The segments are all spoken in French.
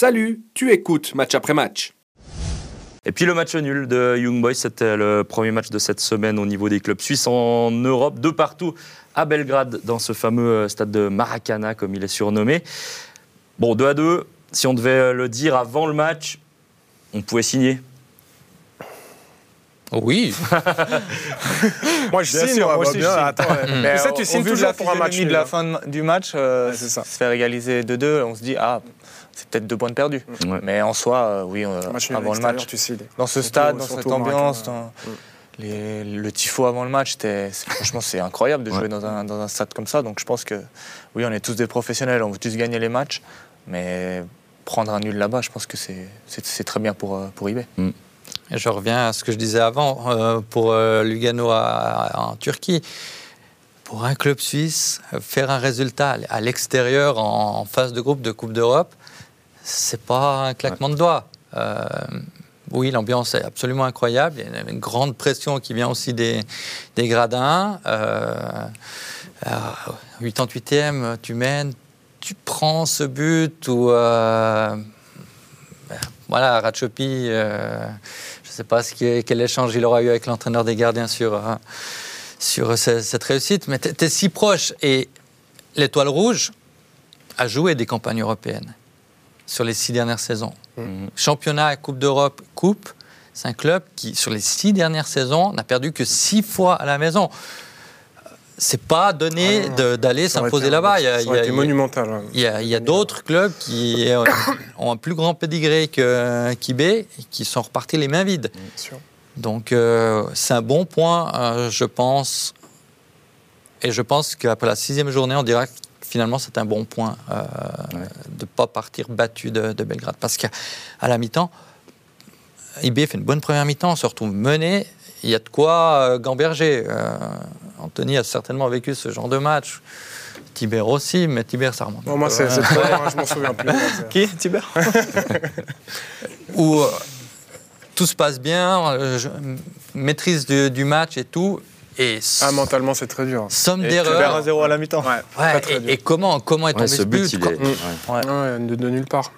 Salut, tu écoutes match après match. Et puis le match nul de Young Boys, c'était le premier match de cette semaine au niveau des clubs suisses en Europe, de partout à Belgrade, dans ce fameux stade de Maracana, comme il est surnommé. Bon, 2 à 2, si on devait le dire avant le match, on pouvait signer. Oui. moi, je signe, moi, aussi, bien. Attends, mais ça, tu signes toujours pour un match de la fin du match, euh, ça. se faire égaliser 2-2, on se dit, ah, c'est peut-être deux points de perdus. Mais en soi, euh, oui, euh, avant le match, dans ce stade, dans cette ambiance, dans le tifo avant le match, franchement, c'est incroyable de jouer dans, un, dans un stade comme ça. Donc je pense que, oui, on est tous des professionnels, on veut tous gagner les matchs, mais prendre un nul là-bas, je pense que c'est très bien pour, pour eBay. Mm. je reviens à ce que je disais avant euh, pour Lugano en Turquie. Pour un club suisse, faire un résultat à l'extérieur en phase de groupe de Coupe d'Europe, c'est pas un claquement de doigts. Euh, oui, l'ambiance est absolument incroyable. Il y a une grande pression qui vient aussi des, gradins. Euh, 88e, tu mènes, tu prends ce but ou euh, voilà, Ratchopi, euh, je ne sais pas ce qui quel échange il aura eu avec l'entraîneur des gardiens sur, sur cette réussite, mais tu es, si proche. Et l'Étoile Rouge a joué des campagnes européennes sur les six dernières saisons. Mmh. Championnat, Coupe d'Europe, Coupe, c'est un club qui, sur les six dernières saisons, n'a perdu que six fois à la maison. C'est pas donné ah d'aller s'imposer là-bas. Il y a, monumental. Il y a, d'autres clubs qui ont un plus grand pédigré qu'IB et qui sont repartis les mains vides. Donc euh, c'est un bon point, euh, je pense. Et je pense qu'après la sixième journée, on dira finalement, c'est un bon point euh, de ne pas partir battu de, Belgrade. Parce qu'à la mi-temps, IB fait une bonne première mi-temps, on se retrouve mené. Il y a de quoi euh, gamberger. Euh, Anthony a certainement vécu ce genre de match. Tiber aussi, mais Tiber, ça remonte. moi, c'est très hein, je m'en souviens plus. Qui Tiber Où tout se passe bien, maîtrise du match et tout. Et ah, mentalement, c'est très dur. Somme d'erreurs. 1-0 à la mi-temps. Ouais, et, comment, comment est tombé ce but, but de, de, nulle part.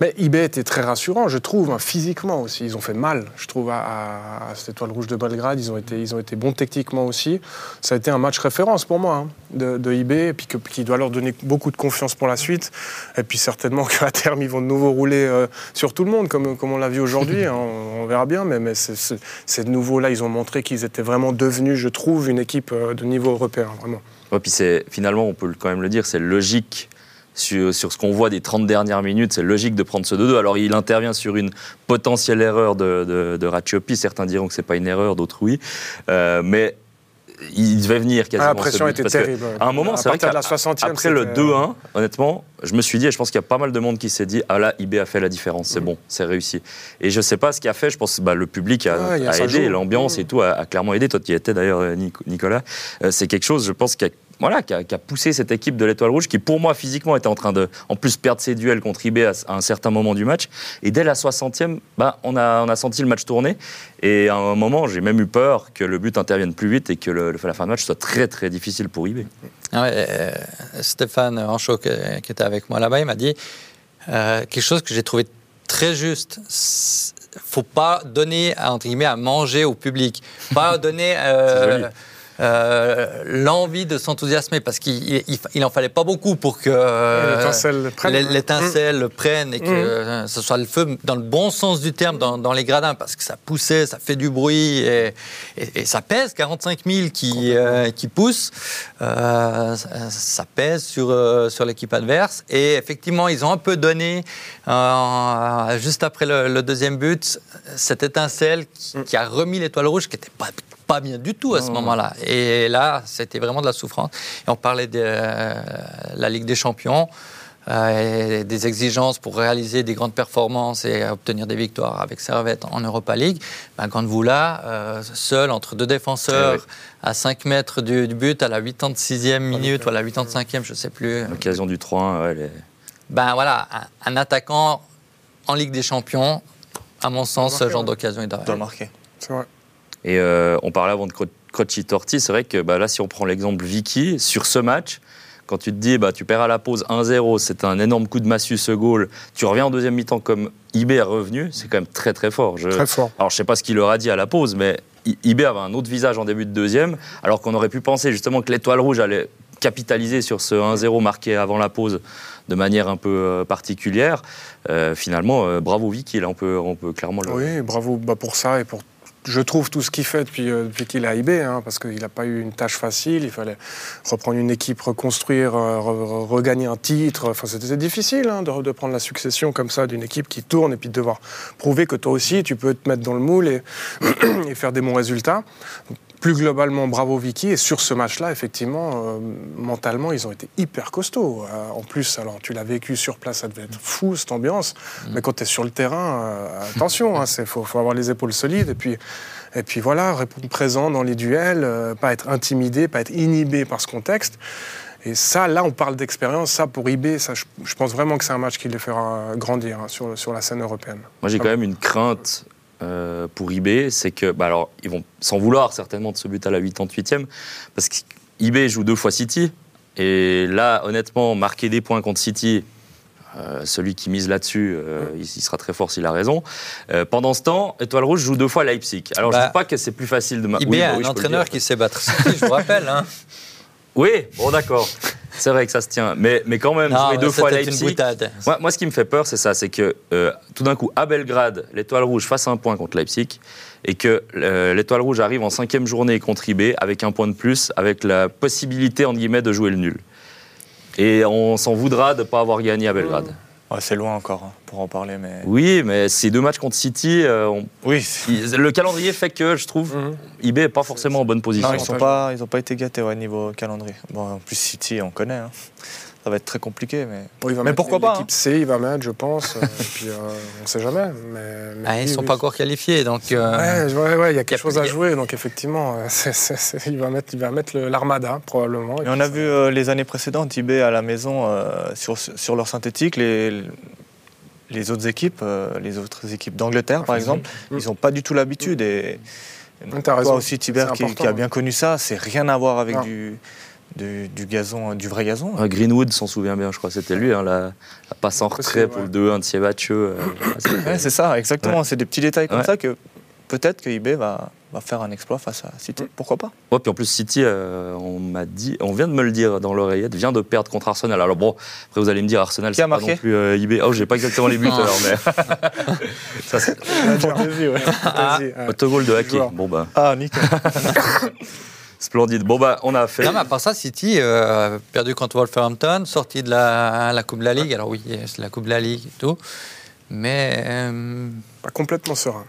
Mais eBay était très rassurant, je trouve, hein, physiquement aussi. Ils ont fait mal, je trouve, à, cette étoile rouge de Belgrade. Ils ont, été, ils ont été bons techniquement aussi. Ça a été un match référence pour moi hein, de, de, eBay, et puis qui doit leur donner beaucoup de confiance pour la suite. Et puis certainement qu'à terme, ils vont de nouveau rouler euh, sur tout le monde, comme, comme on l'a vu aujourd'hui. Hein. on, verra bien, mais, mais c'est de nouveau-là, ils ont montré qu'ils étaient vraiment devenus, je trouve, une équipe euh, de niveau européen, vraiment. Ouais, puis finalement, on peut quand même le dire, c'est logique sur, ce qu'on voit des 30 dernières minutes, c'est logique de prendre ce 2-2. Alors il intervient sur une potentielle erreur de, de, de Certains diront que c'est pas une erreur, d'autres oui. Euh, mais il devait venir quasiment. Ah, la pression était terrible. À un moment, c'est vrai qu'après le 2-1, honnêtement, je me suis dit, et je pense qu'il y a pas mal de monde qui s'est dit, ah là, IB a fait la différence, c'est bon, c'est réussi. Et je sais pas ce qui a fait, je pense bah, le public a, aidé, l'ambiance et tout a, clairement aidé. Toi qui étais d'ailleurs, euh, Nicolas, euh, c'est quelque chose, je pense, qui a voilà, qui a, poussé cette équipe de l'Étoile Rouge, qui pour moi physiquement était en train de, en plus, perdre ses duels contre IB à, un certain moment du match. Et dès la 60e, bah, on, a, on a senti le match tourner. Et à un moment, j'ai même eu peur que le but intervienne plus vite et que le, la fin de match soit très très difficile pour IB. Ah euh, Stéphane Anchaud, qui, était avec moi là-bas, il m'a dit euh, quelque chose que j'ai trouvé très juste faut pas donner entre guillemets à manger au public, pas donner euh, euh, l'envie de s'enthousiasmer parce qu'il il, en fallait pas beaucoup pour que l'étincelle prenne. et que mmh. ce soit le feu dans le bon sens du terme dans, les gradins parce que ça poussait, ça fait du bruit et, ça pèse 45 000 qui, euh, qui poussent, euh, ça pèse sur, sur l'équipe adverse et effectivement ils ont un peu donné juste après le, deuxième but cette étincelle qui, mmh. qui a remis l'étoile rouge qui n'était pas pas bien du tout à ce moment-là. Et là, c'était vraiment de la souffrance. Et on parlait de euh, la Ligue des Champions. Euh, des exigences pour réaliser des grandes performances et obtenir des victoires avec Servette en Europa League, ben, quand vous là, euh, seul entre deux défenseurs eh à 5 mètres du, but à la 86e minute ou à la 85e, je ne sais plus. L'occasion du 3-1, Ben voilà, un, attaquant en Ligue des Champions, à mon sens, ce genre d'occasion, il doit marquer. C'est vrai. Et euh, on parlait avant de Croci Torti, c'est vrai que bah, là, si on prend l'exemple Vicky, sur ce match, quand tu te dis, bah, tu perds à la pause 1-0, c'est un énorme coup de massue ce goal, tu reviens en deuxième mi-temps comme IB est revenu, c'est quand même très très fort. Très fort. Alors je sais pas ce qu'il leur a dit à la pause, mais IB avait un autre visage en début de deuxième, alors qu'on aurait pu penser justement que l'étoile rouge allait capitaliser sur ce 1-0 marqué avant la pause de manière un peu euh, particulière. Euh, finalement, euh, bravo Vicky, là on peut, on peut clairement le... Oui, bravo bah, pour ça et pour je trouve tout ce qu'il fait depuis, euh, qu'il est à IB, hein, parce qu'il n'a pas eu une tâche facile. Il fallait reprendre une équipe, reconstruire, euh, regagner un titre. Enfin, c'était difficile hein, de, prendre la succession comme ça d'une équipe qui tourne et puis de devoir prouver que toi aussi, tu peux te mettre dans le moule et faire des bons résultats plus globalement, bravo Vicky. Et sur ce match-là, effectivement, euh, mentalement, ils ont été hyper costauds. Euh, en plus, alors tu l'as vécu sur place, ça devait être fou cette ambiance. Mm. Mais quand tu es sur le terrain, euh, attention, il hein, faut, faut, avoir les épaules solides. Et puis, et puis voilà, répondre présent dans les duels, pas être intimidé, pas être inhibé par ce contexte. Et ça, là, on parle d'expérience. Ça, pour IB, ça, je, pense vraiment que c'est un match qui les fera grandir hein, sur, sur la scène européenne. Moi, j'ai quand même une crainte euh, pour IB, c'est que, bah alors, ils vont s'en vouloir certainement de ce but à la 88e, parce qu'IB joue deux fois City, et là, honnêtement, marquer des points contre City, euh, celui qui mise là-dessus, euh, il, sera très fort s'il a raison. pendant ce temps, Étoile Rouge joue deux fois Leipzig. Alors, je ne bah, dis pas que c'est plus facile de... IB a un entraîneur qui sait battre City, je vous rappelle. Hein. Oui, bon d'accord. C'est vrai que ça se tient. Mais, mais quand même, jouer deux fois Leipzig. Moi, moi, ce qui me fait peur, c'est ça c'est que euh, tout d'un coup, à Belgrade, l'Étoile Rouge fasse un point contre Leipzig et que euh, l'Étoile Rouge arrive en cinquième journée contre IB avec un point de plus, avec la possibilité, entre guillemets, de jouer le nul. Et on s'en voudra de ne pas avoir gagné à Belgrade c'est loin encore hein, pour en parler, mais. Oui, mais ces deux matchs contre City, euh, oui. le calendrier fait que je trouve mhm. IB n'est pas forcément en bonne position. Non, ils n'ont pas, pas été gâtés au niveau calendrier. Bon, en plus City, on connaît. Hein ça va être très compliqué. Mais, mais pourquoi pas L'équipe hein. C, il va mettre, je pense. et puis, euh, on ne sait jamais. Mais, ah, ils ne sont pas encore qualifiés. Donc, euh, ouais, ouais, il y a quelque chose à jouer. Donc, effectivement, il va mettre, il va mettre l'Armada, probablement. Et, on a vu euh, les années précédentes, IB à la maison, sur, sur leur synthétique, les, les autres équipes, les autres équipes d'Angleterre, par exemple, ils n'ont pas du tout l'habitude. Et, toi aussi, Tibert, qui, a bien connu ça, c'est rien à voir avec du du, gazon, du vrai gazon. Greenwood s'en souvient bien, je crois. C'était lui, hein, la, passe en retrait pour le 2-1 de Siebatcheux. Euh, c'est ça, exactement. C'est des petits détails comme ça que peut-être que eBay va, va faire un exploit face à City. Pourquoi pas? Ouais, puis en plus City, euh, on m'a dit, on vient de me le dire dans l'oreillette, vient de perdre contre Arsenal. Alors bon, après vous allez me dire Arsenal, c'est pas non plus euh, eBay. Oh, j'ai pas exactement les buteurs, mais ça c'est. Ah, Autogol de Haki. Bon bah. Ah nickel. Splendide. Bon, bah, on a fait. Non, mais à part ça, City, euh, perdu contre Wolverhampton, sorti de la, la Coupe de la Ligue. Alors, oui, c'est la Coupe de la Ligue et tout. Mais. Euh, Pas complètement serein.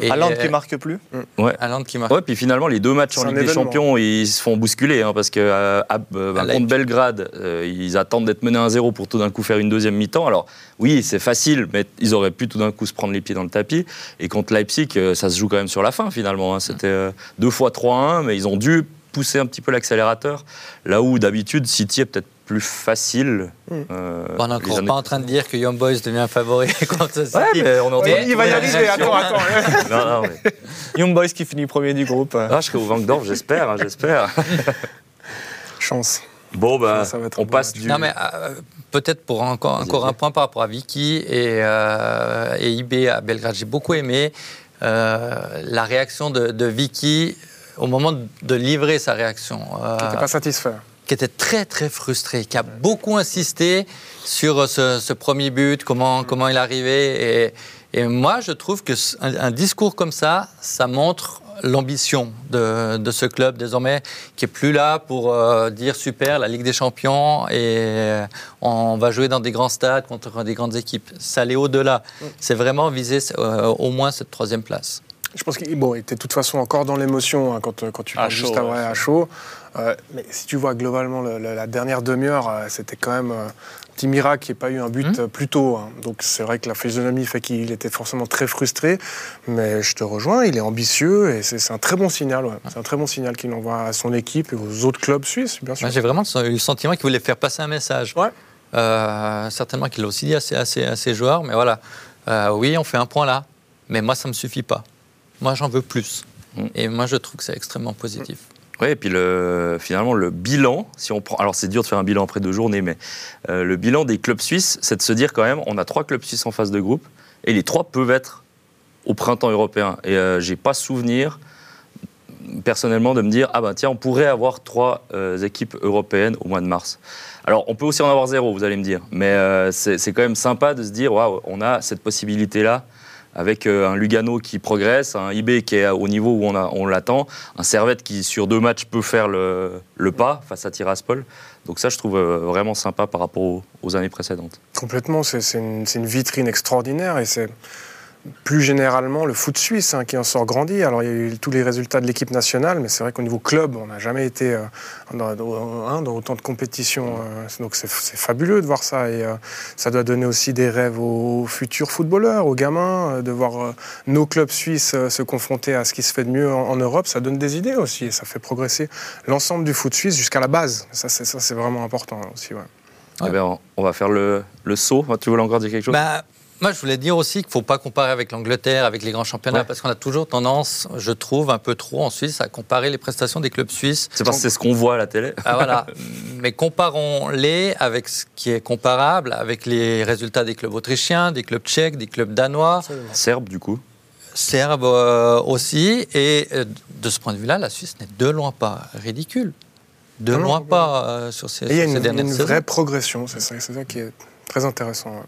Et Hollande qui marque plus? Mm. Ouais. qui marque. Ouais, puis finalement, les deux matchs en Ligue des Champions, ils se font bousculer. Hein, parce que euh, bah, contre Belgrade, ils attendent d'être menés 1-0 pour tout d'un coup faire une deuxième mi-temps. Alors, oui, c'est facile, mais ils auraient pu tout d'un coup se prendre les pieds dans le tapis. Et contre Leipzig, ça se joue quand même sur la fin, finalement. Hein. C'était deux fois 3-1, mais ils ont dû pousser un petit peu l'accélérateur, là où d'habitude City est peut-être plus facile. Mm. Euh, on n'est encore pas en train de dire que Young Boys devient favori contre mais on il va y arriver, attends, attends. non, non, Young Boys qui finit premier du groupe. Ah, je serai au Vangdorf, j'espère, hein, j'espère. Chance. Bon, ben, on passe du... Non, mais euh, peut-être pour encore, encore un point par rapport à Vicky et, euh, et IB à Belgrade, j'ai beaucoup aimé la réaction de, de Vicky au moment de livrer sa réaction. Euh, n'était pas satisfait. Qui était très très frustré, qui a beaucoup insisté sur ce, premier but, comment, comment il arrivait. Et, et moi, je trouve que un, discours comme ça, ça montre l'ambition de, de, ce club désormais, qui est plus là pour euh, dire super, la Ligue des Champions, et euh, on va jouer dans des grands stades contre des grandes équipes. Ça allait au-delà. Mm. C'est vraiment viser au moins cette troisième place. Je pense qu'il bon, était de toute façon encore dans l'émotion hein, quand, quand tu parles juste après à chaud. Euh, mais si tu vois globalement la dernière demi-heure, euh, c'était quand même euh, un petit miracle qu'il n'y ait pas eu un but mmh. plus tôt. Hein. Donc c'est vrai que la physionomie fait qu'il était forcément très frustré. Mais je te rejoins, il est ambitieux et c'est un très bon signal. C'est un très bon signal qu'il envoie à son équipe et aux autres clubs suisses, bien sûr. J'ai vraiment eu le sentiment qu'il voulait faire passer un message. Ouais. certainement qu'il l'a aussi dit à ses, joueurs. Mais voilà, oui, on fait un point là. Mais moi, ça ne me suffit pas. Moi, j'en veux plus. Mm. Et moi, je trouve que c'est extrêmement positif. Oui, et puis le, finalement, le bilan, si on prend. Alors, c'est dur de faire un bilan après deux journées, mais euh, le bilan des clubs suisses, c'est de se dire quand même on a trois clubs suisses en phase de groupe, et les trois peuvent être au printemps européen. Et euh, j'ai pas souvenir, personnellement, de me dire ah ben tiens, on pourrait avoir trois euh, équipes européennes au mois de mars. Alors, on peut aussi en avoir zéro, vous allez me dire, mais c'est quand même sympa de se dire waouh, on a cette possibilité-là avec euh, un Lugano qui progresse, un IB qui est au niveau où on, l'attend, un Servette qui sur deux matchs peut faire le, pas face à Tiraspol. Donc ça, je trouve euh, vraiment sympa par rapport aux, années précédentes. Complètement, c'est une, une, vitrine extraordinaire et c'est plus généralement le foot suisse hein, qui en sort grandi. Alors il y a eu tous les résultats de l'équipe nationale, mais c'est vrai qu'au niveau club, on n'a jamais été euh, dans, dans, autant de compétitions. Euh, donc c'est fabuleux de voir ça et euh, ça doit donner aussi des rêves aux futurs footballeurs, aux gamins, de voir nos clubs suisses se confronter à ce qui se fait de mieux en, Europe. Ça donne des idées aussi et ça fait progresser l'ensemble du foot suisse jusqu'à la base. Ça c'est vraiment important aussi. Eh ben, on va faire le, le saut. Tu voulais encore dire quelque chose? Bah, moi, je voulais dire aussi qu'il ne faut pas comparer avec l'Angleterre, avec les grands championnats, parce qu'on a toujours tendance, je trouve, un peu trop en Suisse, à comparer les prestations des clubs suisses. C'est parce que c'est ce qu'on voit à la télé. Ah, voilà. Mais comparons-les avec ce qui est comparable, avec les résultats des clubs autrichiens, des clubs tchèques, des clubs danois. Serbes, du coup Serbes euh, aussi. Et euh, de ce point de vue-là, la Suisse n'est de loin pas ridicule. De loin pas euh, sur ces, dernières saisons. Il y a une, vraie progression, c'est ça, ça, qui est très intéressant.